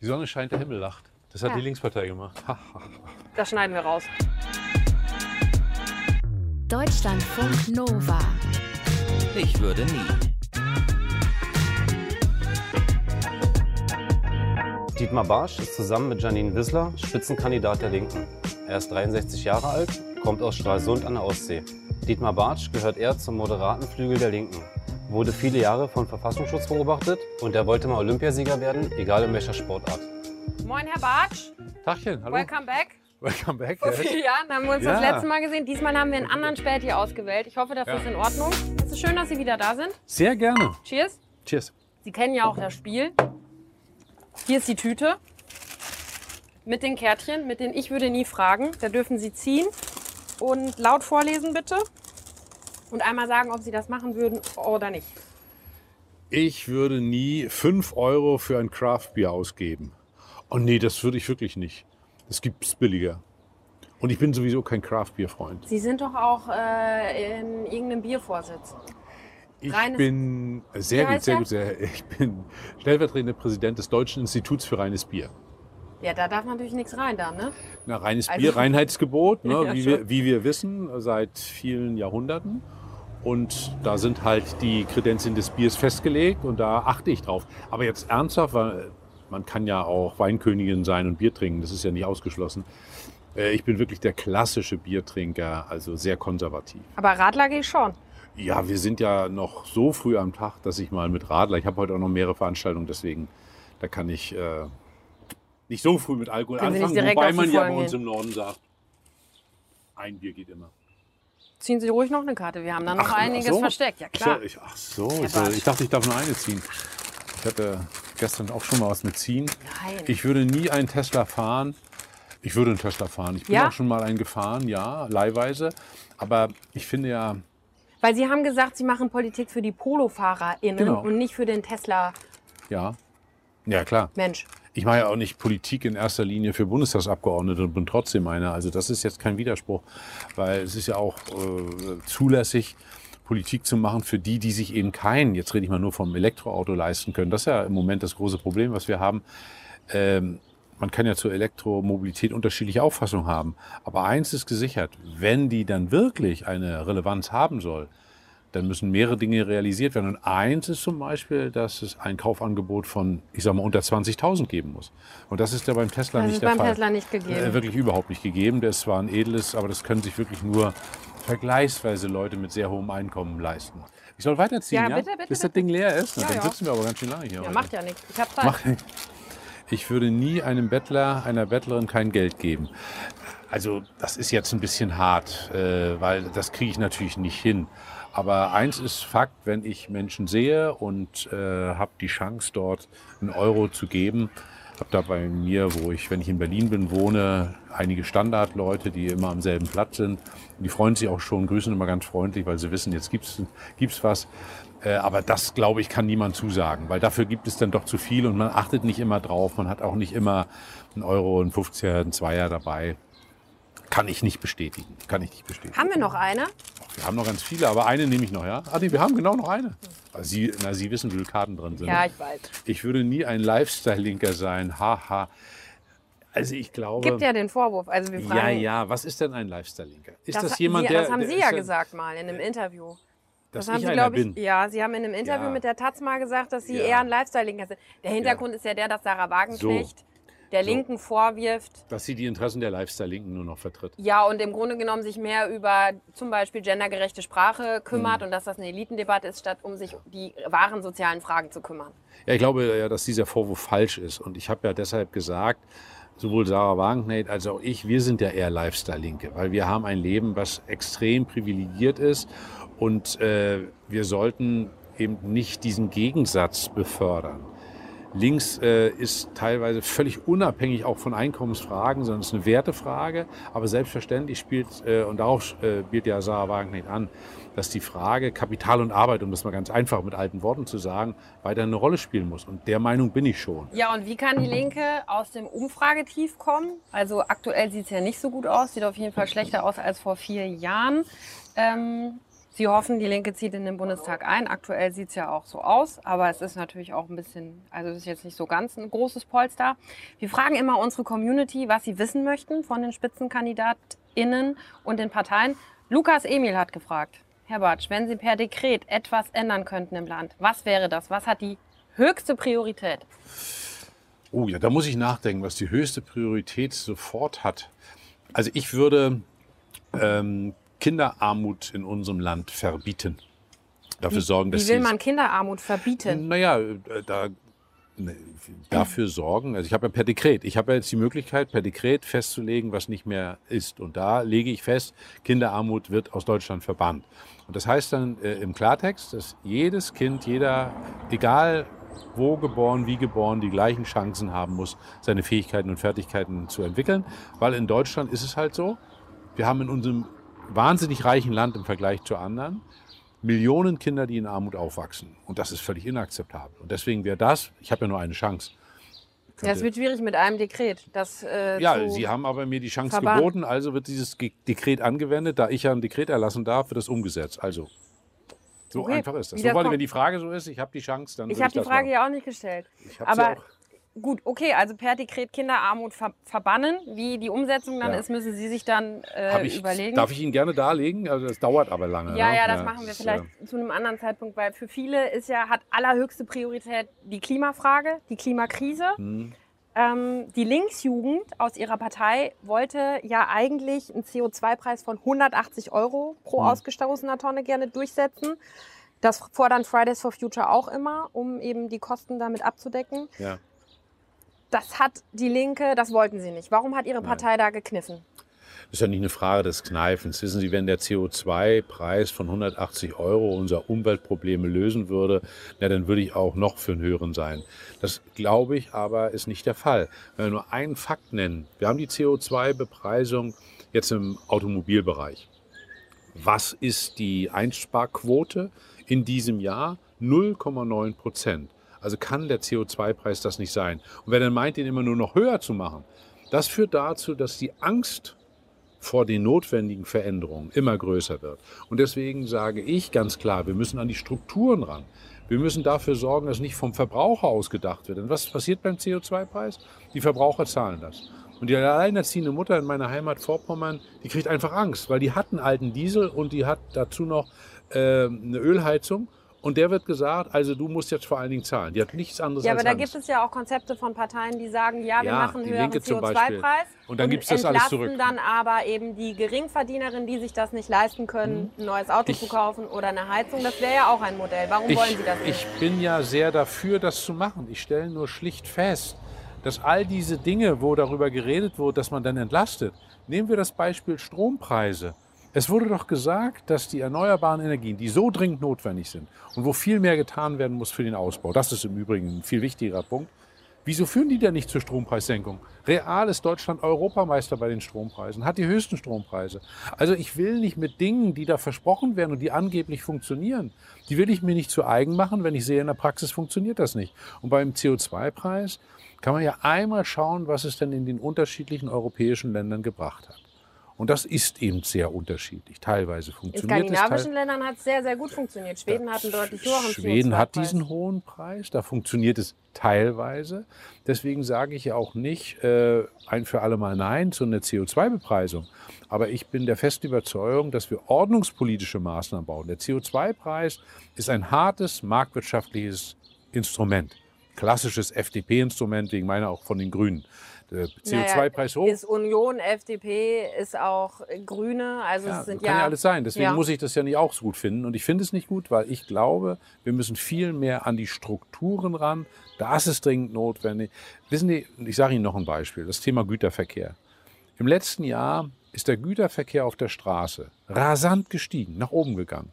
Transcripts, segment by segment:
Die Sonne scheint, der Himmel lacht. Das hat Ja. die Linkspartei gemacht. Ha, ha. Das schneiden wir raus. Deutschlandfunk Nova. Ich würde nie. Dietmar Bartsch ist zusammen mit Janine Wissler Spitzenkandidat der Linken. Er ist 63 Jahre alt, kommt aus Stralsund an der Ostsee. Dietmar Bartsch gehört eher zum moderaten Flügel der Linken, wurde viele Jahre von Verfassungsschutz beobachtet und er wollte mal Olympiasieger werden, egal in welcher Sportart. Moin, Herr Bartsch. Tachchen, hallo. Welcome back. Welcome back. Vor vielen Jahren haben wir uns Ja. das letzte Mal gesehen. Diesmal haben wir einen anderen Späti ausgewählt. Ich hoffe, das Ja. ist in Ordnung. Es ist schön, dass Sie wieder da sind. Sehr gerne. Cheers. Cheers. Sie kennen ja auch das Spiel. Hier ist die Tüte mit den Kärtchen, mit den Ich würde nie fragen. Da dürfen Sie ziehen und laut vorlesen bitte. Und einmal sagen, ob Sie das machen würden oder nicht. Ich würde nie 5 Euro für ein Craftbier ausgeben. Oh nee, das würde ich wirklich nicht. Das gibt's billiger. Und ich bin sowieso kein Craftbier-Freund. Sie sind doch auch äh, in irgendeinem Biervorsitz. Ich Reines- bin sehr gut, sehr gut, sehr. Ich bin stellvertretender Präsident des Deutschen Instituts für reines Bier. Ja, da darf natürlich nichts rein da, ne? Na, reines Also- Bier, Reinheitsgebot, ne, Ja, wie, wir, wie wir wissen, seit vielen Jahrhunderten. Und da sind halt die Kredenzien des Biers festgelegt und da achte ich drauf. Aber jetzt ernsthaft, weil man kann ja auch Weinkönigin sein und Bier trinken, das ist ja nicht ausgeschlossen. Äh, Ich bin wirklich der klassische Biertrinker, also sehr konservativ. Aber Radler gehe ich schon. Ja, wir sind ja noch so früh am Tag, dass ich mal mit Radler, ich habe heute auch noch mehrere Veranstaltungen, deswegen, da kann ich äh, nicht so früh mit Alkohol Können anfangen, wobei man ja bei uns im Norden sagt, ein Bier geht immer. Ziehen Sie ruhig noch eine Karte. Wir haben da noch Ach, ach einiges so. versteckt. Ja, Ich, klar. ich, ach so, ich, ich dachte, ich darf nur eine ziehen. Ich hatte gestern auch schon mal was mit ziehen. Nein. Ich würde nie einen Tesla fahren. Ich würde einen Tesla fahren. Ich bin Ja? auch schon mal einen gefahren, ja, leihweise. Aber ich finde ja, Weil Sie haben gesagt, Sie machen Politik für die PolofahrerInnen Genau. und nicht für den Tesla-Mensch. ja, ja klar. Ich mache ja auch nicht Politik in erster Linie für Bundestagsabgeordnete und bin trotzdem einer. Also das ist jetzt kein Widerspruch, weil es ist ja auch äh, zulässig, Politik zu machen für die, die sich eben kein, jetzt rede ich mal nur vom Elektroauto leisten können. Das ist ja im Moment das große Problem, was wir haben. Ähm, man kann ja zur Elektromobilität unterschiedliche Auffassungen haben. Aber eins ist gesichert, wenn die dann wirklich eine Relevanz haben soll, dann müssen mehrere Dinge realisiert werden. Und eins ist zum Beispiel, dass es ein Kaufangebot von, ich sag mal, unter 20.000 geben muss. Und das ist ja beim Tesla Das nicht ist der beim Fall. Tesla nicht gegeben. Äh, wirklich überhaupt nicht gegeben. Der ist zwar ein edles, aber das können sich wirklich nur vergleichsweise Leute mit sehr hohem Einkommen leisten. Ich soll weiterziehen, Ja, ja? bitte, bitte, Bis das bitte. Ding leer ist. Ja, dann ja. sitzen wir aber ganz schön lange hier. Ja, heute. macht ja nichts. Ich habe Zeit. Mach- Ich würde nie einem Bettler, einer Bettlerin kein Geld geben. Also das ist jetzt ein bisschen hart, äh, weil das kriege ich natürlich nicht hin. Aber eins ist Fakt, wenn ich Menschen sehe und äh, habe die Chance dort einen Euro zu geben, habe da bei mir, wo ich, wenn ich in Berlin bin, wohne, einige Standardleute, die immer am selben Platz sind. Die freuen sich auch schon, grüßen immer ganz freundlich, weil sie wissen, jetzt gibt's gibt's was. Äh, aber das, glaube ich, kann niemand zusagen, weil dafür gibt es dann doch zu viel und man achtet nicht immer drauf. Man hat auch nicht immer einen Euro, einen 50er, einen Zweier dabei. Kann ich nicht bestätigen. Kann ich nicht bestätigen. Haben wir noch eine? Wir haben noch ganz viele, aber eine nehme ich noch, ja? Ah, nee, wir haben genau noch eine. Also Sie, na, Sie wissen, wie viele Karten drin sind. Ja, ne? ich weiß. Ich würde nie ein Lifestyle-Linker sein. Haha. Also ich glaube. Gibt ja den Vorwurf. Also wir fragen, ja, ja. Was ist denn ein Lifestyle-Linker? Ist das, das, jemand, Sie, der. das haben der Sie ja ja- gesagt mal in einem Interview. Dass Das haben ich Sie, glaube ich, bin. ja, Sie haben in einem Interview Ja. mit der Taz mal gesagt, dass Sie Ja. eher ein Lifestyle-Linker sind. Der Hintergrund ist ja der, dass Sarah Wagenknecht der So. Linken vorwirft, Dass sie die Interessen der Lifestyle-Linken nur noch vertritt. ja, und im Grunde genommen sich mehr über zum Beispiel gendergerechte Sprache kümmert und dass das eine Elitendebatte ist, statt um sich die wahren sozialen Fragen zu kümmern. Ja, ich glaube ja, dass dieser Vorwurf falsch ist. Und ich habe ja deshalb gesagt, sowohl Sarah Wagenknecht als auch ich, wir sind ja eher Lifestyle-Linke, weil wir haben ein Leben, was extrem privilegiert ist. Und äh, wir sollten eben nicht diesen Gegensatz befördern. Links äh, ist teilweise völlig unabhängig auch von Einkommensfragen, sondern es ist eine Wertefrage. Aber selbstverständlich spielt, äh, und darauf äh, spielt ja Sarah Wagenknecht an, dass die Frage Kapital und Arbeit, um das mal ganz einfach mit alten Worten zu sagen, weiter eine Rolle spielen muss. Und der Meinung bin ich schon. Ja, und wie kann die Linke aus dem Umfragetief kommen? Also aktuell sieht es ja nicht so gut aus, sieht auf jeden Fall schlechter aus als vor vier Jahren. Ähm, Sie hoffen, die Linke zieht in den Bundestag ein. Aktuell sieht es ja auch so aus, aber es ist natürlich auch ein bisschen, also es ist jetzt nicht so ganz ein großes Polster. Wir fragen immer unsere Community, was sie wissen möchten von den SpitzenkandidatInnen und den Parteien. Lukas Emil hat gefragt, Herr Bartsch, wenn Sie per Dekret etwas ändern könnten im Land, was wäre das? Was hat die höchste Priorität? Oh ja, da muss ich nachdenken, was die höchste Priorität sofort hat. Also ich würde ähm, Kinderarmut in unserem Land verbieten. Dafür sorgen, dass Wie will man Kinderarmut verbieten? Naja, äh, da, ne, dafür sorgen, also ich habe ja per Dekret, ich habe ja jetzt die Möglichkeit, per Dekret festzulegen, was nicht mehr ist. Und da lege ich fest, Kinderarmut wird aus Deutschland verbannt. Und das heißt dann äh, im Klartext, dass jedes Kind, jeder, egal wo geboren, wie geboren, die gleichen Chancen haben muss, seine Fähigkeiten und Fertigkeiten zu entwickeln. Weil in Deutschland ist es halt so, wir haben in unserem wahnsinnig reichen Land im Vergleich zu anderen Millionen Kinder, die in Armut aufwachsen. Und das ist völlig inakzeptabel. Und deswegen wäre das, ich habe ja nur eine Chance. Ja, es wird schwierig mit einem Dekret. Das, äh, Ja, Sie haben aber mir die Chance verbannen. geboten, also wird dieses Dekret angewendet. Da ich ja ein Dekret erlassen darf, wird das umgesetzt. Also, so Okay, einfach ist das. So, weil, wenn die Frage so ist, ich habe die Chance, dann ich habe die Frage machen. ja auch nicht gestellt. Ich habe Aber auch. Gut, okay, also per Dekret Kinderarmut ver verbannen. Wie die Umsetzung dann Ja. ist, müssen Sie sich dann äh, ich, überlegen. Darf ich Ihnen gerne darlegen? Also das dauert aber lange. ja, ne? ja, das machen wir ist, vielleicht äh, zu einem anderen Zeitpunkt, weil für viele ist ja, hat allerhöchste Priorität die Klimafrage, die Klimakrise. hm. Ähm, die Linksjugend aus ihrer Partei wollte ja eigentlich einen CO2-Preis von 180 Euro pro Hm. ausgestoßener Tonne gerne durchsetzen. Das fordern Fridays for Future auch immer, um eben die Kosten damit abzudecken. ja. Das hat die Linke, das wollten sie nicht. Warum hat ihre Partei da gekniffen? Das ist ja nicht eine Frage des Kneifens. Wissen Sie, wenn der CO2-Preis von 180 Euro unser Umweltprobleme lösen würde, na, dann würde ich auch noch für einen höheren sein. Das glaube ich aber ist nicht der Fall. Wenn wir nur einen Fakt nennen. Wir haben die CO2-Bepreisung jetzt im Automobilbereich. Was ist die Einsparquote in diesem Jahr? 0,9 Prozent. Also kann der CO2-Preis das nicht sein. Und wer dann meint, den immer nur noch höher zu machen, das führt dazu, dass die Angst vor den notwendigen Veränderungen immer größer wird. Und deswegen sage ich ganz klar, wir müssen an die Strukturen ran. Wir müssen dafür sorgen, dass nicht vom Verbraucher ausgedacht wird. Denn was passiert beim CO2-Preis? Die Verbraucher zahlen das. Und die alleinerziehende Mutter in meiner Heimat Vorpommern, die kriegt einfach Angst, weil die hat einen alten Diesel und die hat dazu noch äh, eine Ölheizung. Und der wird gesagt, also du musst jetzt vor allen Dingen zahlen. Die hat nichts anderes Ja, aber da Angst. gibt es ja auch Konzepte von Parteien, die sagen, ja, wir Ja, machen höheren Linke zum Beispiel. CO2-Preis Und dann gibt's das alles entlasten zurück. dann aber eben die Geringverdienerinnen, die sich das nicht leisten können, ein neues Auto. Ich- zu kaufen oder eine Heizung. Das wäre ja auch ein Modell. Warum wollen Sie das nicht? Ich bin ja sehr dafür, das zu machen. Ich stelle nur schlicht fest, dass all diese Dinge, wo darüber geredet wurde, dass man dann entlastet. Nehmen wir das Beispiel Strompreise. Es wurde doch gesagt, dass die erneuerbaren Energien, die so dringend notwendig sind und wo viel mehr getan werden muss für den Ausbau, das ist im Übrigen ein viel wichtigerer Punkt, Wieso führen die denn nicht zur Strompreissenkung? Real ist Deutschland Europameister bei den Strompreisen, hat die höchsten Strompreise. Also ich will nicht mit Dingen, die da versprochen werden und die angeblich funktionieren, die will ich mir nicht zu eigen machen, wenn ich sehe, in der Praxis funktioniert das nicht. Und beim CO2-Preis kann man ja einmal schauen, was es denn in den unterschiedlichen europäischen Ländern gebracht hat. Und das ist eben sehr unterschiedlich. Teilweise In funktioniert es. skandinavischen teil- Ländern hat es sehr, sehr gut funktioniert. Schweden hat einen deutlich höheren Schweden hat CO2-Preis. diesen hohen Preis, da funktioniert es teilweise. Deswegen sage ich ja auch nicht äh, ein für alle Mal Nein zu einer CO2-Bepreisung. Aber ich bin der festen Überzeugung, dass wir ordnungspolitische Maßnahmen bauen. Der CO2-Preis ist ein hartes marktwirtschaftliches Instrument. Klassisches FDP-Instrument, wegen meiner auch von den Grünen. Der CO2-Preis hoch. Ist Union, FDP, ist auch Grüne. Also Ja, sind kann ja, ja, alles sein. Deswegen Ja. muss ich das ja nicht auch so gut finden. Und ich finde es nicht gut, weil ich glaube, wir müssen viel mehr an die Strukturen ran. Das ist dringend notwendig. Wissen Sie, ich sage Ihnen noch ein Beispiel, das Thema Güterverkehr. Im letzten Jahr ist der Güterverkehr auf der Straße rasant gestiegen, nach oben gegangen.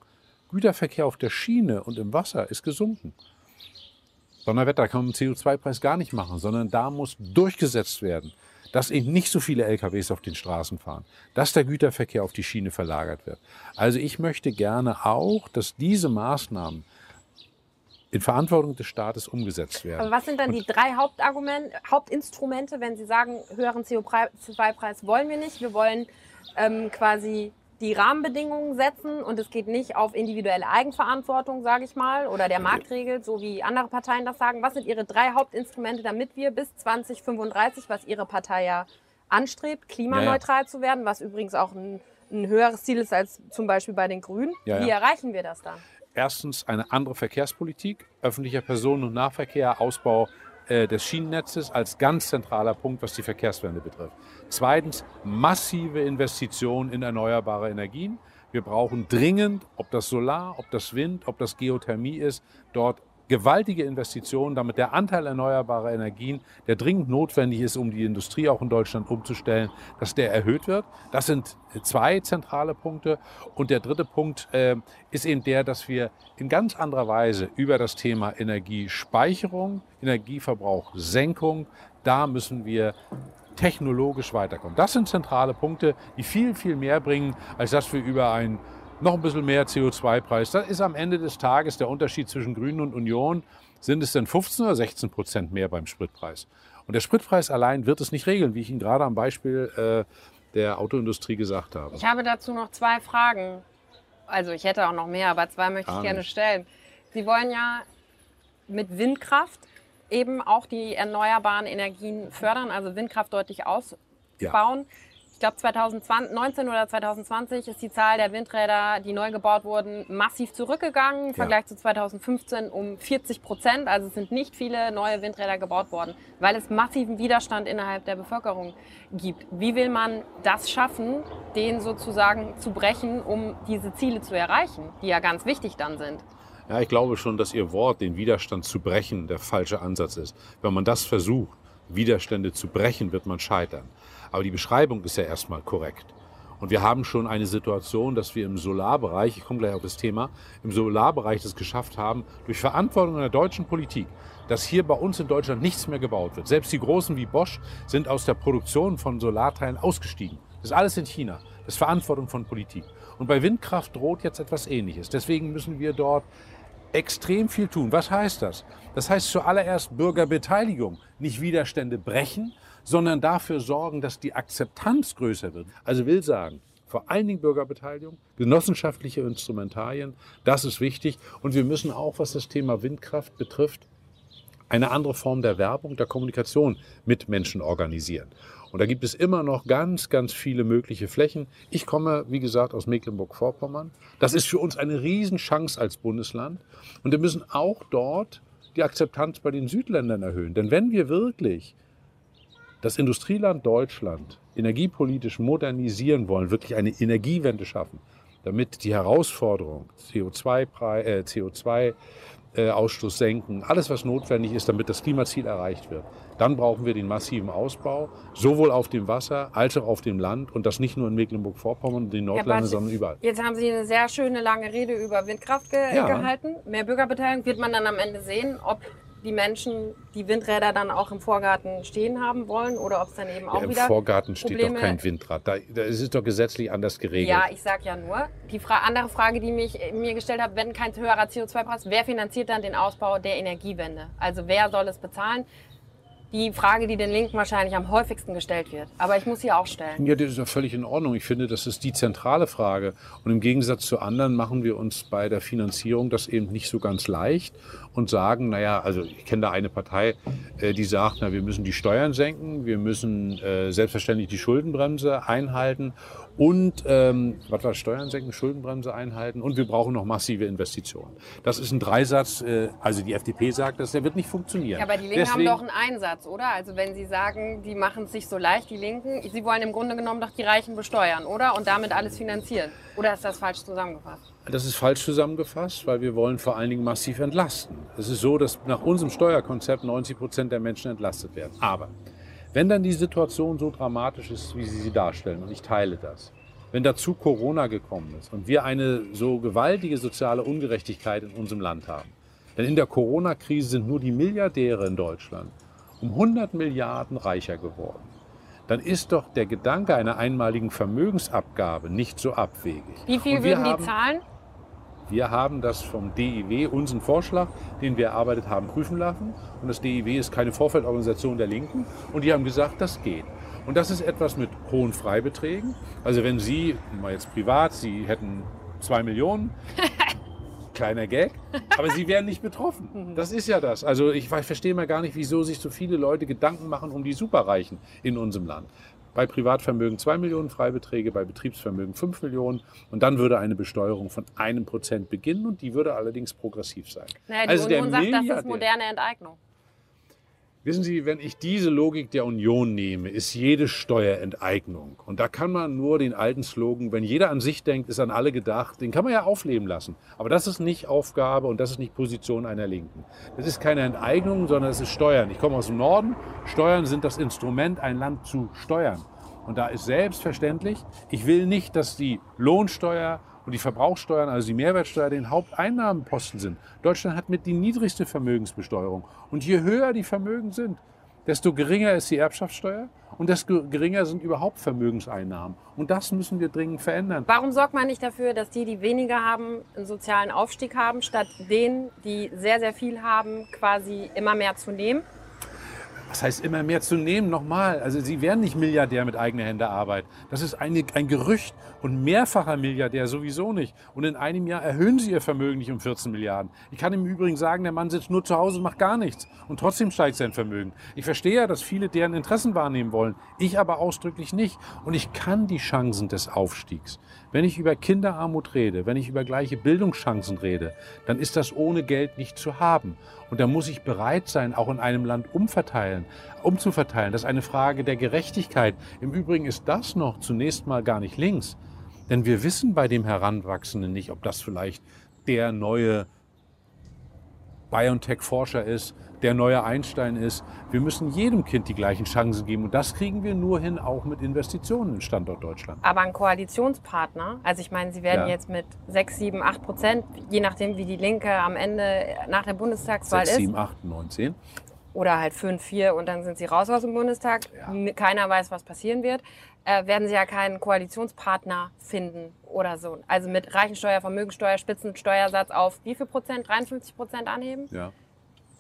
Güterverkehr auf der Schiene und im Wasser ist gesunken. Donnerwetter kann man dem CO2-Preis gar nicht machen, sondern da muss durchgesetzt werden, dass eben nicht so viele LKWs auf den Straßen fahren, dass der Güterverkehr auf die Schiene verlagert wird. Also ich möchte gerne auch, dass diese Maßnahmen in Verantwortung des Staates umgesetzt werden. Aber was sind dann die drei Hauptargumente, Hauptinstrumente, wenn Sie sagen, höheren CO2-Preis wollen wir nicht, wir wollen ähm, quasi die Rahmenbedingungen setzen und es geht nicht auf individuelle Eigenverantwortung, sage ich mal, oder der Markt regelt, so wie andere Parteien das sagen. Was sind Ihre drei Hauptinstrumente, damit wir bis 2035, was Ihre Partei ja anstrebt, klimaneutral zu werden, was übrigens auch ein, ein höheres Ziel ist als zum Beispiel bei den Grünen. Ja, Wie ja. erreichen wir das dann? Erstens eine andere Verkehrspolitik, öffentlicher Personen- und Nahverkehr, Ausbau des Schienennetzes als ganz zentraler Punkt, was die Verkehrswende betrifft. Zweitens massive Investitionen in erneuerbare Energien. Wir brauchen dringend, ob das Solar, ob das Wind, ob das Geothermie ist, dort gewaltige Investitionen, damit der Anteil erneuerbarer Energien, der dringend notwendig ist, um die Industrie auch in Deutschland umzustellen, dass der erhöht wird. Das sind zwei zentrale Punkte. Und der dritte Punkt äh, ist eben der, dass wir in ganz anderer Weise über das Thema Energiespeicherung, Energieverbrauchsenkung, da müssen wir technologisch weiterkommen. Das sind zentrale Punkte, die viel, viel mehr bringen, als dass wir über einen noch ein bisschen mehr CO2-Preis. Das ist am Ende des Tages der Unterschied zwischen Grünen und Union. Sind es denn 15 oder 16 Prozent mehr beim Spritpreis? Und der Spritpreis allein wird es nicht regeln, wie ich Ihnen gerade am Beispiel äh, der Autoindustrie gesagt habe. Ich habe dazu noch zwei Fragen. Also ich hätte auch noch mehr, aber zwei möchte ich Gar gerne nicht. stellen. Sie wollen ja mit Windkraft eben auch die erneuerbaren Energien fördern, also Windkraft deutlich ausbauen. Ich glaube 2019 oder 2020 ist die Zahl der Windräder, die neu gebaut wurden, massiv zurückgegangen im Vergleich zu 2015 um 40 Prozent. Also es sind nicht viele neue Windräder gebaut worden, weil es massiven Widerstand innerhalb der Bevölkerung gibt. Wie will man das schaffen, den sozusagen zu brechen, um diese Ziele zu erreichen, die ja ganz wichtig dann sind? Ja, ich glaube schon, dass Ihr Wort, den Widerstand zu brechen, der falsche Ansatz ist. Wenn man das versucht, Widerstände zu brechen, wird man scheitern. Aber die Beschreibung ist ja erstmal korrekt. Und wir haben schon eine Situation, dass wir im Solarbereich, ich komme gleich auf das Thema, im Solarbereich es geschafft haben, durch Verantwortung der deutschen Politik, dass hier bei uns in Deutschland nichts mehr gebaut wird. Selbst die Großen wie Bosch sind aus der Produktion von Solarteilen ausgestiegen. Das ist alles in China. Das ist Verantwortung von Politik. Und bei Windkraft droht jetzt etwas Ähnliches. Deswegen müssen wir dort extrem viel tun. Was heißt das? Das heißt zuallererst Bürgerbeteiligung, nicht Widerstände brechen, sondern dafür sorgen, dass die Akzeptanz größer wird. Also will sagen, vor allen Dingen Bürgerbeteiligung, genossenschaftliche Instrumentarien, das ist wichtig. Und wir müssen auch, was das Thema Windkraft betrifft, eine andere Form der Werbung, der Kommunikation mit Menschen organisieren. Und da gibt es immer noch ganz, ganz viele mögliche Flächen. Ich komme, wie gesagt, aus Mecklenburg-Vorpommern. Das ist für uns eine Riesenchance als Bundesland. Und wir müssen auch dort die Akzeptanz bei den Südländern erhöhen. Denn wenn wir wirklich das Industrieland Deutschland energiepolitisch modernisieren wollen, wirklich eine Energiewende schaffen, damit die Herausforderung CO2, äh, CO2 äh, senken, alles was notwendig ist, damit das Klimaziel erreicht wird. Dann brauchen wir den massiven Ausbau, sowohl auf dem Wasser als auch auf dem Land und das nicht nur in Mecklenburg-Vorpommern und den Nordländern, sondern überall. Jetzt haben Sie eine sehr schöne lange Rede über Windkraft ge Ja. gehalten. Mehr Bürgerbeteiligung. Wird man dann am Ende sehen, ob die Menschen die Windräder dann auch im Vorgarten stehen haben wollen oder ob es dann eben auch Ja, Im wieder Vorgarten steht Probleme- doch kein Windrad. Da, da ist es doch gesetzlich anders geregelt. Ja, ich sag ja nur. Die Fra andere Frage, die mich äh, mir gestellt habe, wenn kein höherer CO2-Preis, wer finanziert dann den Ausbau der Energiewende? Also wer soll es bezahlen? Die Frage, die den Linken wahrscheinlich am häufigsten gestellt wird. Aber ich muss sie auch stellen. Ja, das ist ja völlig in Ordnung. Ich finde, das ist die zentrale Frage. Und im Gegensatz zu anderen machen wir uns bei der Finanzierung das eben nicht so ganz leicht und sagen, naja, also ich kenne da eine Partei, äh, die sagt, na, wir müssen die Steuern senken, wir müssen äh, selbstverständlich die Schuldenbremse einhalten und, ähm, was war? Steuern senken, Schuldenbremse einhalten und wir brauchen noch massive Investitionen. Das ist ein Dreisatz, äh, also die FDP sagt das, der wird nicht funktionieren. Ja, aber die Linken Deswegen- haben doch einen Einsatz, oder? Also wenn Sie sagen, die machen es sich so leicht, die Linken, Sie wollen im Grunde genommen doch die Reichen besteuern, oder? Und damit alles finanzieren. Oder ist das falsch zusammengefasst? Das ist falsch zusammengefasst, weil wir wollen vor allen Dingen massiv entlasten. Es ist so, dass nach unserem Steuerkonzept 90 Prozent der Menschen entlastet werden. Aber wenn dann die Situation so dramatisch ist, wie Sie sie darstellen, und ich teile das, wenn dazu Corona gekommen ist und wir eine so gewaltige soziale Ungerechtigkeit in unserem Land haben, denn in der Corona-Krise sind nur die Milliardäre in Deutschland um 100 Milliarden reicher geworden, dann ist doch der Gedanke einer einmaligen Vermögensabgabe nicht so abwegig. Wie viel würden die zahlen? Wir haben das vom DIW, unseren Vorschlag, den wir erarbeitet haben, prüfen lassen. Und das DIW ist keine Vorfeldorganisation der Linken. Und die haben gesagt, das geht. Und das ist etwas mit hohen Freibeträgen. Also wenn Sie, mal jetzt privat, Sie hätten zwei Millionen, kleiner Gag, aber Sie wären nicht betroffen. Das ist ja das. Also ich verstehe mal gar nicht, wieso sich so viele Leute Gedanken machen um die Superreichen in unserem Land. Bei Privatvermögen 2 Millionen Freibeträge, bei Betriebsvermögen 5 Millionen. Und dann würde eine Besteuerung von einem Prozent beginnen und die würde allerdings progressiv sein. Naja, die Also der Union sagt, das ist moderne Enteignung. Wissen Sie, wenn ich diese Logik der Union nehme, ist jede Steuer Enteignung. Und da kann man nur den alten Slogan, wenn jeder an sich denkt, ist an alle gedacht, den kann man ja aufleben lassen. Aber das ist nicht Aufgabe und das ist nicht Position einer Linken. Das ist keine Enteignung, sondern es ist Steuern. Ich komme aus dem Norden. Steuern sind das Instrument, ein Land zu steuern. Und da ist selbstverständlich, ich will nicht, dass die Lohnsteuer und die Verbrauchssteuern, also die Mehrwertsteuer, den Haupteinnahmenposten sind. Deutschland hat mit die niedrigste Vermögensbesteuerung. Und je höher die Vermögen sind, desto geringer ist die Erbschaftssteuer und desto geringer sind überhaupt Vermögenseinnahmen. Und das müssen wir dringend verändern. Warum sorgt man nicht dafür, dass die, die weniger haben, einen sozialen Aufstieg haben, statt denen, die sehr, sehr viel haben, quasi immer mehr zu nehmen? Was heißt immer mehr zu nehmen? Nochmal, also Sie werden nicht Milliardär mit eigener Hände arbeiten. Das ist eine, ein Gerücht und mehrfacher Milliardär sowieso nicht. Und in einem Jahr erhöhen Sie Ihr Vermögen nicht um 14 Milliarden. Ich kann im Übrigen sagen, der Mann sitzt nur zu Hause und macht gar nichts. Und trotzdem steigt sein Vermögen. Ich verstehe ja, dass viele deren Interessen wahrnehmen wollen. Ich aber ausdrücklich nicht. Und ich kann die Chancen des Aufstiegs. Wenn ich über Kinderarmut rede, wenn ich über gleiche Bildungschancen rede, dann ist das ohne Geld nicht zu haben. Und da muss ich bereit sein, auch in einem Land umverteilen, umzuverteilen. Das ist eine Frage der Gerechtigkeit. Im Übrigen ist das noch zunächst mal gar nicht links. Denn wir wissen bei dem Heranwachsenden nicht, ob das vielleicht der neue BioNTech-Forscher ist, der neue Einstein ist. Wir müssen jedem Kind die gleichen Chancen geben. Und das kriegen wir nur hin, auch mit Investitionen im Standort Deutschland. Aber ein Koalitionspartner, also ich meine, sie werden Ja. jetzt mit 6, 7, 8 Prozent, je nachdem, wie die Linke am Ende nach der Bundestagswahl 6, ist, 7, 8, 9, 10. oder halt 5, 4 und dann sind sie raus aus dem Bundestag, Ja. Keiner weiß, was passieren wird, äh, werden sie ja keinen Koalitionspartner finden oder so. Also mit Reichensteuer, Vermögensteuer, Spitzensteuersatz auf wie viel Prozent? 53 Prozent anheben? Ja.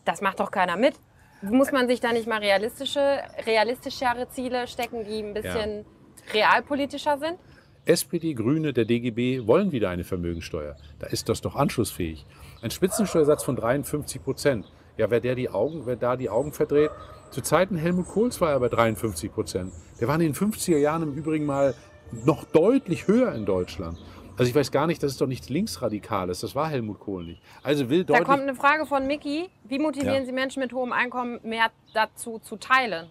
Das macht doch keiner mit. Muss man sich da nicht mal realistische, realistischere Ziele stecken, die ein bisschen realpolitischer sind? SPD, Grüne, der DGB wollen wieder eine Vermögensteuer. Da ist das doch anschlussfähig. Ein Spitzensteuersatz von 53 Prozent. Ja, wer, der die Augen, wer da die Augen verdreht, zu Zeiten Helmut Kohls war er bei 53 Prozent. Der war in den 50er Jahren im Übrigen mal noch deutlich höher in Deutschland. Also ich weiß gar nicht, das ist doch nichts Linksradikales. Das war Helmut Kohl nicht. Also will Da deutlich... kommt eine Frage von Mickey. Wie motivieren Ja. Sie Menschen mit hohem Einkommen mehr dazu zu teilen?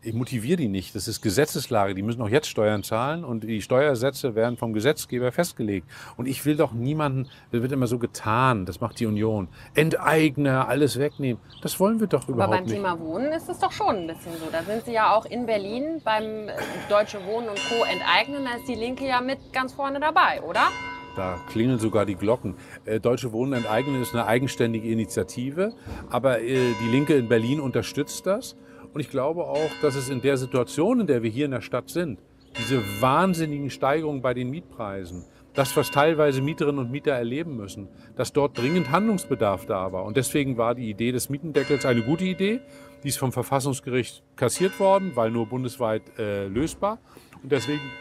Ich motiviere die nicht. Das ist Gesetzeslage. Die müssen auch jetzt Steuern zahlen und die Steuersätze werden vom Gesetzgeber festgelegt. Und ich will doch niemanden, das wird immer so getan, das macht die Union, Enteigner, alles wegnehmen. Das wollen wir doch Aber überhaupt beim nicht. Thema Wohnen ist es doch schon ein bisschen so. Da sind Sie ja auch in Berlin beim äh, Deutsche Wohnen und Co. enteignen. Da ist die Linke ja mit ganz vorne dabei, oder? Da klingeln sogar die Glocken. Äh, Deutsche Wohnen enteignen ist eine eigenständige Initiative, aber äh, die Linke in Berlin unterstützt das. Und ich glaube auch, dass es in der Situation, in der wir hier in der Stadt sind, diese wahnsinnigen Steigerungen bei den Mietpreisen, das, was teilweise Mieterinnen und Mieter erleben müssen, dass dort dringend Handlungsbedarf da war. Und deswegen war die Idee des Mietendeckels eine gute Idee. Die ist vom Verfassungsgericht kassiert worden, weil nur bundesweit äh, lösbar. Und deswegen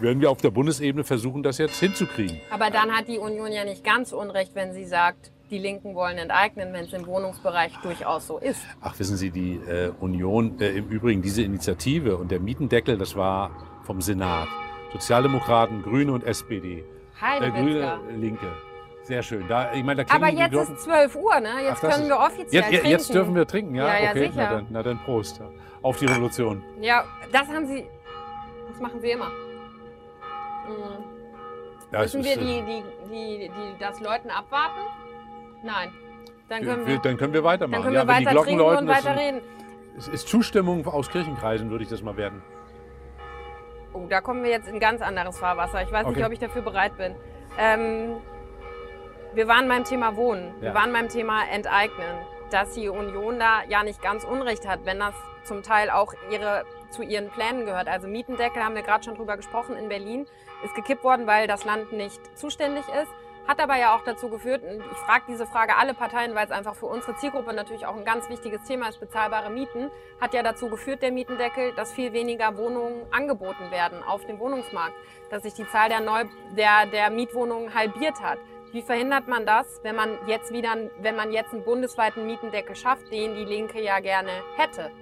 werden wir auf der Bundesebene versuchen, das jetzt hinzukriegen. Aber dann hat die Union ja nicht ganz unrecht, wenn sie sagt, die Linken wollen enteignen, wenn es im Wohnungsbereich durchaus so ist. Ach, wissen Sie, die äh, Union, äh, im Übrigen diese Initiative und der Mietendeckel, das war vom Senat. Sozialdemokraten, Grüne und SPD. Äh, Grüne, äh, Linke. Sehr schön. Da, ich meine, da Aber jetzt ist 12 Uhr, ne? Jetzt Ach, können wir offiziell Jetzt, jetzt, trinken. jetzt dürfen wir trinken, ja? Ja, ja, okay, sicher. Na, dann, na dann Prost. Auf die Revolution. Ja, das haben Sie. Das machen Sie immer. Mhm. Ja, Müssen wir äh, die, die, die, die, das Leuten abwarten? Nein. Dann können wir, wir, dann können wir weitermachen. dann können ja, wir wenn die weiter Glocken trinken läuten, und weiter reden. Es ist Zustimmung aus Kirchenkreisen, würde ich das mal werden. Oh, da kommen wir jetzt in ganz anderes Fahrwasser. Ich weiß Okay. nicht, ob ich dafür bereit bin. Ähm, wir waren beim Thema Wohnen. Wir Ja. waren beim Thema Enteignen. Dass die Union da ja nicht ganz Unrecht hat, wenn das zum Teil auch ihre, zu ihren Plänen gehört. Also Mietendeckel haben wir gerade schon drüber gesprochen in Berlin. Ist gekippt worden, weil das Land nicht zuständig ist. Hat aber ja auch dazu geführt, und ich frage diese Frage alle Parteien, weil es einfach für unsere Zielgruppe natürlich auch ein ganz wichtiges Thema ist, bezahlbare Mieten, hat ja dazu geführt, der Mietendeckel, dass viel weniger Wohnungen angeboten werden auf dem Wohnungsmarkt, dass sich die Zahl der, Neu der, der Mietwohnungen halbiert hat. Wie verhindert man das, wenn man jetzt wieder, wenn man jetzt einen bundesweiten Mietendeckel schafft, den die Linke ja gerne hätte?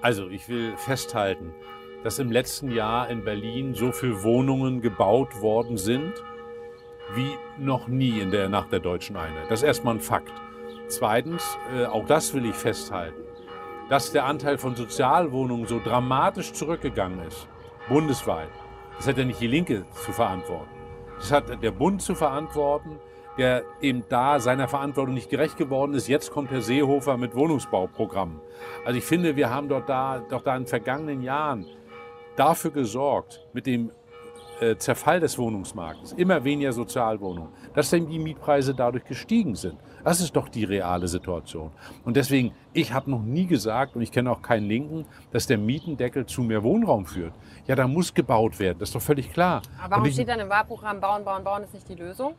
Also ich will festhalten, dass im letzten Jahr in Berlin so viele Wohnungen gebaut worden sind wie noch nie in der, nach der deutschen Einheit. Das ist erstmal ein Fakt. Zweitens, äh, auch das will ich festhalten, dass der Anteil von Sozialwohnungen so dramatisch zurückgegangen ist, bundesweit. Das hat ja nicht die Linke zu verantworten. Das hat der Bund zu verantworten, der eben da seiner Verantwortung nicht gerecht geworden ist. Jetzt kommt Herr Seehofer mit Wohnungsbauprogrammen. Also ich finde, wir haben dort da, doch da in vergangenen Jahren dafür gesorgt, mit dem äh, Zerfall des Wohnungsmarktes, immer weniger Sozialwohnungen, dass denn die Mietpreise dadurch gestiegen sind. Das ist doch die reale Situation. Und deswegen, ich habe noch nie gesagt, und ich kenne auch keinen Linken, dass der Mietendeckel zu mehr Wohnraum führt. Ja, da muss gebaut werden, das ist doch völlig klar. Aber warum ich, steht dann im Wahlprogramm Bauen, Bauen, Bauen ist nicht die Lösung?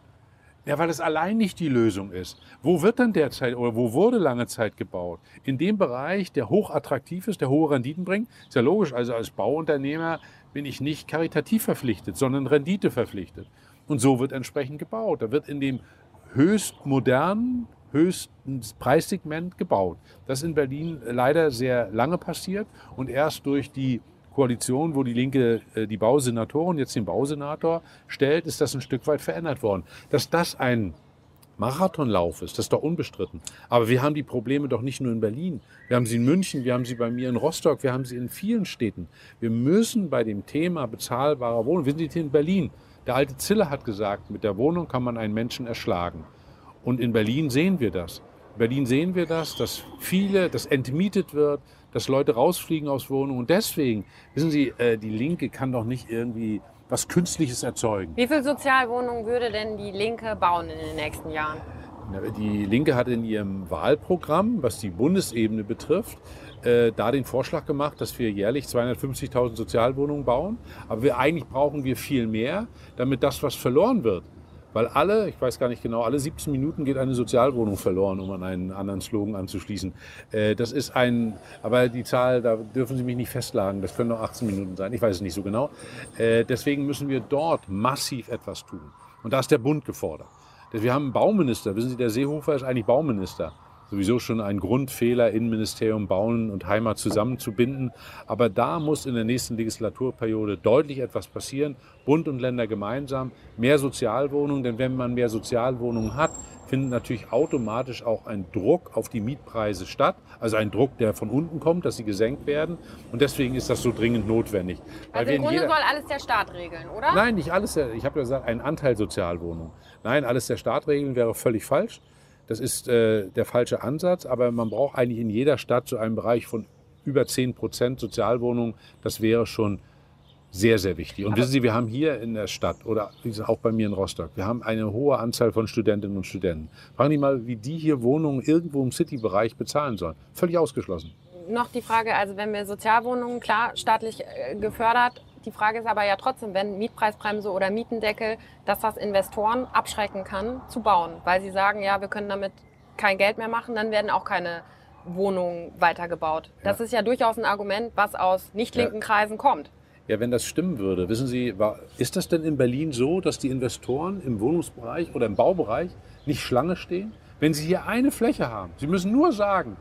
Ja, weil es allein nicht die Lösung ist. Wo wird denn derzeit oder wo wurde lange Zeit gebaut? In dem Bereich, der hochattraktiv ist, der hohe Renditen bringt. Ist ja logisch, also als Bauunternehmer bin ich nicht karitativ verpflichtet, sondern Rendite verpflichtet. Und so wird entsprechend gebaut. Da wird in dem höchst modernen, höchsten Preissegment gebaut. Das ist in Berlin leider sehr lange passiert und erst durch die Koalition, wo die Linke äh, die Bausenatorin, jetzt den Bausenator stellt, ist das ein Stück weit verändert worden. Dass das ein Marathonlauf ist, das ist doch unbestritten. Aber wir haben die Probleme doch nicht nur in Berlin. Wir haben sie in München, wir haben sie bei mir in Rostock, wir haben sie in vielen Städten. Wir müssen bei dem Thema bezahlbarer Wohnung, wir sind hier in Berlin. Der alte Zille hat gesagt, mit der Wohnung kann man einen Menschen erschlagen. Und in Berlin sehen wir das. In Berlin sehen wir das, dass viele, dass entmietet wird, dass Leute rausfliegen aus Wohnungen. Und deswegen, wissen Sie, äh, die Linke kann doch nicht irgendwie was Künstliches erzeugen. Wie viele Sozialwohnungen würde denn die Linke bauen in den nächsten Jahren? Die Linke hat in ihrem Wahlprogramm, was die Bundesebene betrifft, äh, da den Vorschlag gemacht, dass wir jährlich 250.000 Sozialwohnungen bauen. Aber wir, eigentlich brauchen wir viel mehr, damit das, was verloren wird, weil alle, ich weiß gar nicht genau, alle 17 Minuten geht eine Sozialwohnung verloren, um an einen anderen Slogan anzuschließen. Äh, das ist ein, aber die Zahl, da dürfen Sie mich nicht festlegen, das können noch 18 Minuten sein, ich weiß es nicht so genau. Äh, deswegen müssen wir dort massiv etwas tun. Und da ist der Bund gefordert. Wir haben einen Bauminister, wissen Sie, der Seehofer ist eigentlich Bauminister sowieso schon ein Grundfehler, Innenministerium, Bauen und Heimat zusammenzubinden. Aber da muss in der nächsten Legislaturperiode deutlich etwas passieren. Bund und Länder gemeinsam, mehr Sozialwohnungen. Denn wenn man mehr Sozialwohnungen hat, findet natürlich automatisch auch ein Druck auf die Mietpreise statt. Also ein Druck, der von unten kommt, dass sie gesenkt werden. Und deswegen ist das so dringend notwendig. also im Grunde soll alles der Staat regeln, oder? Nein, nicht alles. Ich habe ja gesagt, ein Anteil Sozialwohnungen. Nein, alles der Staat regeln wäre völlig falsch. Das ist äh, der falsche Ansatz, aber man braucht eigentlich in jeder Stadt so einen Bereich von über 10 Prozent Sozialwohnungen. Das wäre schon sehr, sehr wichtig. Und aber wissen Sie, wir haben hier in der Stadt oder auch bei mir in Rostock, wir haben eine hohe Anzahl von Studentinnen und Studenten. Fragen Sie mal, wie die hier Wohnungen irgendwo im City-Bereich bezahlen sollen. Völlig ausgeschlossen. Noch die Frage, also wenn wir Sozialwohnungen, klar, staatlich äh, gefördert, die Frage ist aber ja trotzdem, wenn Mietpreisbremse oder Mietendeckel, dass das Investoren abschrecken kann, zu bauen. Weil sie sagen, ja, wir können damit kein Geld mehr machen, dann werden auch keine Wohnungen weitergebaut. Das ja. ist ja durchaus ein Argument, was aus nicht linken ja. Kreisen kommt. Ja, wenn das stimmen würde, wissen Sie, war, ist das denn in Berlin so, dass die Investoren im Wohnungsbereich oder im Baubereich nicht Schlange stehen? Wenn Sie hier eine Fläche haben, Sie müssen nur sagen,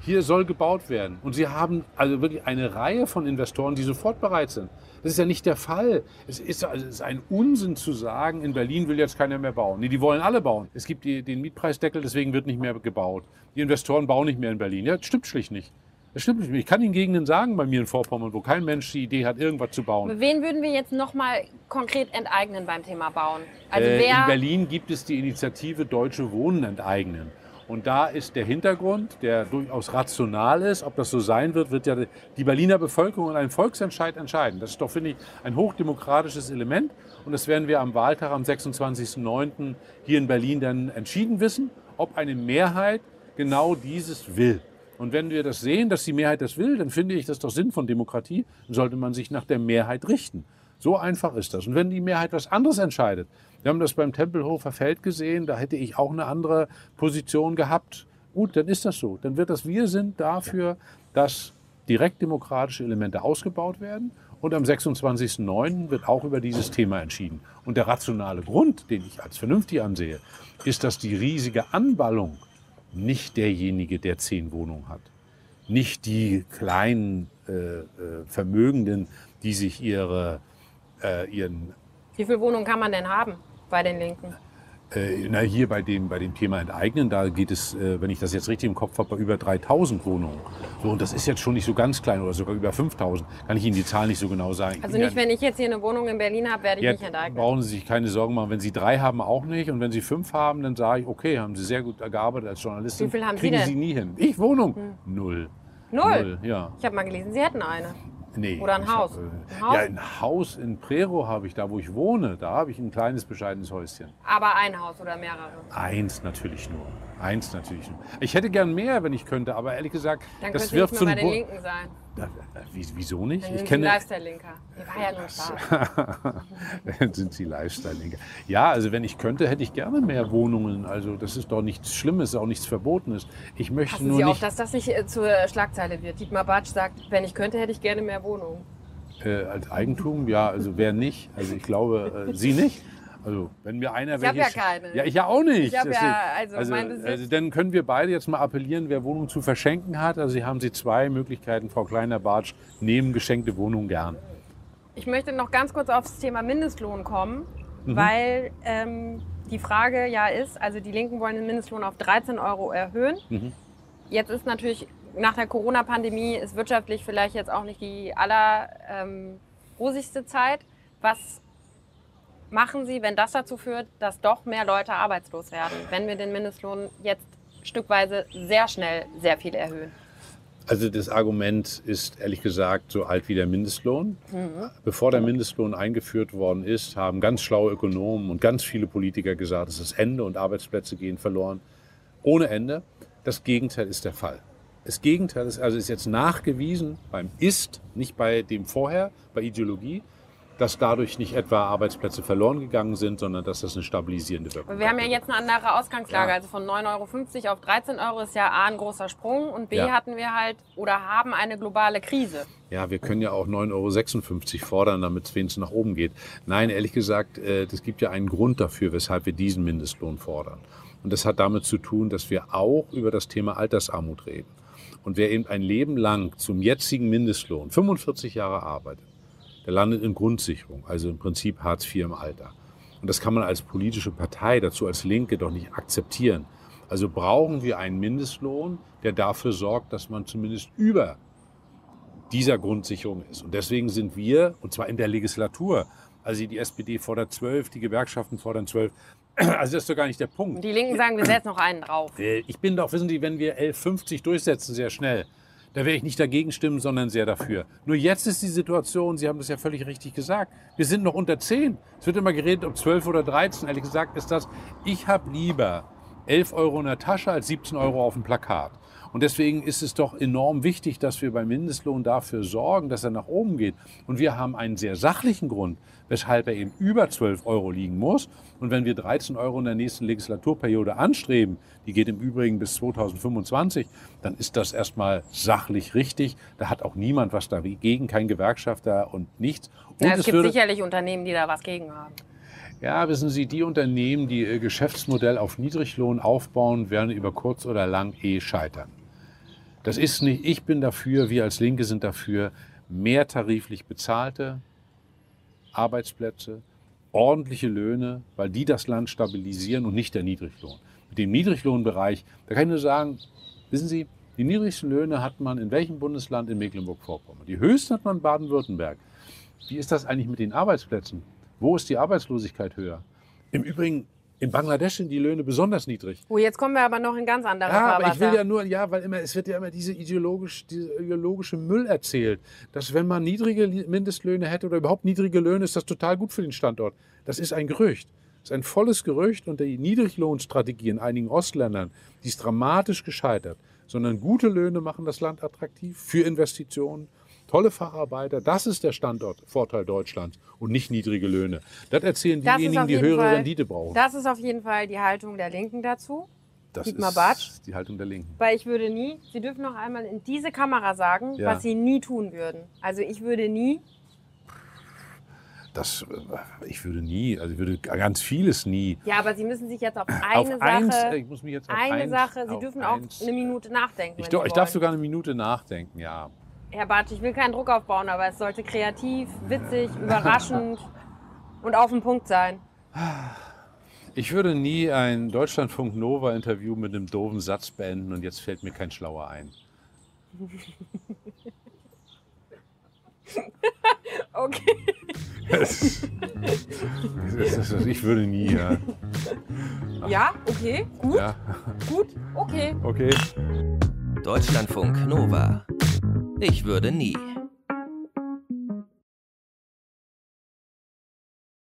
hier soll gebaut werden. Und Sie haben also wirklich eine Reihe von Investoren, die sofort bereit sind. Das ist ja nicht der Fall. Es ist, also es ist ein Unsinn zu sagen, in Berlin will jetzt keiner mehr bauen. Nee, die wollen alle bauen. Es gibt die, den Mietpreisdeckel, deswegen wird nicht mehr gebaut. Die Investoren bauen nicht mehr in Berlin. Ja, das stimmt schlicht nicht. Das stimmt nicht. Ich kann Ihnen Gegenden sagen bei mir in Vorpommern, wo kein Mensch die Idee hat, irgendwas zu bauen. Wen würden wir jetzt nochmal konkret enteignen beim Thema Bauen? Also äh, in Berlin gibt es die Initiative Deutsche Wohnen enteignen. Und da ist der Hintergrund, der durchaus rational ist. Ob das so sein wird, wird ja die Berliner Bevölkerung und ein Volksentscheid entscheiden. Das ist doch, finde ich, ein hochdemokratisches Element. Und das werden wir am Wahltag am 26.09. hier in Berlin dann entschieden wissen, ob eine Mehrheit genau dieses will. Und wenn wir das sehen, dass die Mehrheit das will, dann finde ich das doch Sinn von Demokratie. Dann sollte man sich nach der Mehrheit richten. So einfach ist das. Und wenn die Mehrheit was anderes entscheidet, Wir haben das beim Tempelhofer Feld gesehen, da hätte ich auch eine andere Position gehabt. Gut, dann ist das so. Dann wird das, wir sind dafür, dass direktdemokratische Elemente ausgebaut werden. Und am 26.09. wird auch über dieses Thema entschieden. Und der rationale Grund, den ich als vernünftig ansehe, ist, dass die riesige Anballung nicht derjenige, der zehn Wohnungen hat. Nicht die kleinen äh, äh, Vermögenden, die sich ihre, äh, ihren Wie viele Wohnungen kann man denn haben bei den Linken? Äh, na, hier bei dem, bei dem Thema Enteignen, da geht es, äh, wenn ich das jetzt richtig im Kopf habe, bei über 3000 Wohnungen. So, und das ist jetzt schon nicht so ganz klein oder sogar über 5000. Kann ich Ihnen die Zahl nicht so genau sagen. Also nicht, wenn ich jetzt hier eine Wohnung in Berlin habe, werde ich Jetzt nicht enteignet. brauchen Sie sich keine Sorgen machen. Wenn Sie drei haben, auch nicht. Und wenn Sie fünf haben, dann sage ich, okay, haben Sie sehr gut gearbeitet als Journalistin. Wie viel haben Sie Kriegen denn? Sie nie hin. Ich Wohnung? Null. Null? ja. Ich habe mal gelesen, Sie hätten eine. Nee. Oder ein Haus. Hab, äh, Ein Haus? Ja, ein Haus in Prero habe ich, da wo ich wohne. Da habe ich ein kleines, bescheidenes Häuschen. Aber ein Haus oder mehrere. Eins natürlich nur. Eins natürlich nur. Ich hätte gern mehr, wenn ich könnte, aber ehrlich gesagt, Dann das wirft so Linken sein. Wieso nicht? Ich kenne. Lifestyle-Linker. Die war ja nur sind Sie Lifestyle-Linker. Ja, also wenn ich könnte, hätte ich gerne mehr Wohnungen. Also das ist doch nichts Schlimmes, auch nichts Verbotenes. Ich möchte Passen nur Sie auf, nicht dass das nicht äh, zur Schlagzeile wird. Dietmar Bartsch sagt, wenn ich könnte, hätte ich gerne mehr Wohnungen. äh, als Eigentum. Ja, also wer nicht? Also ich glaube, äh, Sie nicht. Also wenn mir einer Ich hab welche- ja keine. Ja, ich ja auch nicht. Ich hab ja, Deswegen- also also, also dann können wir beide jetzt mal appellieren, wer Wohnungen zu verschenken hat. Also hier haben Sie zwei Möglichkeiten, Frau Kleiner-Bartsch, nehmen geschenkte Wohnungen gern. Ich möchte noch ganz kurz aufs Thema Mindestlohn kommen, Mhm. weil ähm, die Frage ja ist, also die Linken wollen den Mindestlohn auf 13 Euro erhöhen. Mhm. Jetzt ist natürlich nach der Corona-Pandemie ist wirtschaftlich vielleicht jetzt auch nicht die aller ähm, rosigste Zeit. Was machen Sie, wenn das dazu führt, dass doch mehr Leute arbeitslos werden, wenn wir den Mindestlohn jetzt stückweise sehr schnell sehr viel erhöhen? Also das Argument ist ehrlich gesagt so alt wie der Mindestlohn. Bevor der Mindestlohn eingeführt worden ist, haben ganz schlaue Ökonomen und ganz viele Politiker gesagt, es ist Ende und Arbeitsplätze gehen verloren. Ohne Ende. Das Gegenteil ist der Fall. Das Gegenteil ist also ist jetzt nachgewiesen beim Ist, nicht bei dem vorher, bei Ideologie, dass dadurch nicht etwa Arbeitsplätze verloren gegangen sind, sondern dass das eine stabilisierende Wirkung Wir haben ja hat. jetzt eine andere Ausgangslage. Ja. Also von 9,50 Euro auf 13 Euro ist ja A ein großer Sprung und B Ja. hatten wir halt oder haben eine globale Krise. Ja, wir können ja auch 9,56 Euro fordern, damit es wenigstens nach oben geht. Nein, ehrlich gesagt, äh, das gibt ja einen Grund dafür, weshalb wir diesen Mindestlohn fordern. Und das hat damit zu tun, dass wir auch über das Thema Altersarmut reden. Und wer eben ein Leben lang zum jetzigen Mindestlohn 45 Jahre arbeitet, der landet in Grundsicherung, also im Prinzip Hartz IV im Alter. Und das kann man als politische Partei, dazu als Linke, doch nicht akzeptieren. Also brauchen wir einen Mindestlohn, der dafür sorgt, dass man zumindest über dieser Grundsicherung ist. Und deswegen sind wir, und zwar in der Legislatur, also die SPD fordert 12, die Gewerkschaften fordern 12. Also das ist doch gar nicht der Punkt. Die Linken sagen, wir setzen noch einen drauf. Äh, Ich bin doch, wissen Sie, wenn wir 1150 durchsetzen, sehr schnell, da werde ich nicht dagegen stimmen, sondern sehr dafür. Nur jetzt ist die Situation, Sie haben das ja völlig richtig gesagt, wir sind noch unter 10. Es wird immer geredet um 12 oder 13. Ehrlich gesagt ist das, ich habe lieber 11 Euro in der Tasche als 17 Euro auf dem Plakat. Und deswegen ist es doch enorm wichtig, dass wir beim Mindestlohn dafür sorgen, dass er nach oben geht. Und wir haben einen sehr sachlichen Grund, weshalb er eben über 12 Euro liegen muss. Und wenn wir 13 Euro in der nächsten Legislaturperiode anstreben, die geht im Übrigen bis 2025, dann ist das erstmal sachlich richtig. Da hat auch niemand was dagegen, kein Gewerkschafter und nichts. Und Ja, es es gibt sicherlich Unternehmen, die da was gegen haben. ja, wissen Sie, die Unternehmen, die ihr Geschäftsmodell auf Niedriglohn aufbauen, werden über kurz oder lang eh scheitern. Das ist nicht, ich bin dafür, wir als Linke sind dafür, mehr tariflich bezahlte Arbeitsplätze, ordentliche Löhne, weil die das Land stabilisieren und nicht der Niedriglohn. Mit dem Niedriglohnbereich, da kann ich nur sagen, wissen Sie, die niedrigsten Löhne hat man in welchem Bundesland in Mecklenburg-Vorpommern? Die höchsten hat man in Baden-Württemberg. Wie ist das eigentlich mit den Arbeitsplätzen? Wo ist die Arbeitslosigkeit höher? Im Übrigen, in Bangladesch sind die Löhne besonders niedrig. Oh, jetzt kommen wir aber noch in ganz andere Ja, aber ich will ja nur, ja, weil immer, es wird ja immer diese ideologisch, diese ideologische Müll erzählt, dass wenn man niedrige Mindestlöhne hätte oder überhaupt niedrige Löhne, ist das total gut für den Standort. Das ist ein Gerücht. Das ist ein volles Gerücht und die Niedriglohnstrategie in einigen Ostländern, die ist dramatisch gescheitert. Sondern gute Löhne machen das Land attraktiv für Investitionen. Tolle Facharbeiter. Das ist der Standortvorteil Deutschlands und nicht niedrige Löhne. Das erzählen Das diejenigen, die höhere Fall- Rendite brauchen. Das ist auf jeden Fall die Haltung der Linken dazu. Das Dietmar ist Bartsch. die Haltung der Linken. Weil ich würde nie, Sie dürfen noch einmal in diese Kamera sagen, Ja. was Sie nie tun würden. Also ich würde nie, Das, äh, ich würde nie, also ich würde ganz vieles nie. ja, aber Sie müssen sich jetzt auf eine auf Sache, eins, äh, ich muss mich jetzt auf eine eins, Sache, Sie dürfen eins. auch eine Minute nachdenken. Ich, do, ich darf sogar eine Minute nachdenken, ja. Herr Bartsch, ich will keinen Druck aufbauen, aber es sollte kreativ, witzig, überraschend und auf den Punkt sein. Ich würde nie ein Deutschlandfunk Nova Interview mit einem doofen Satz beenden und jetzt fällt mir kein schlauer ein. Okay. Das- das- das- Ich würde nie, ja. Ja, okay, gut, ja. gut, okay. Okay. Deutschlandfunk Nova. Ich würde nie.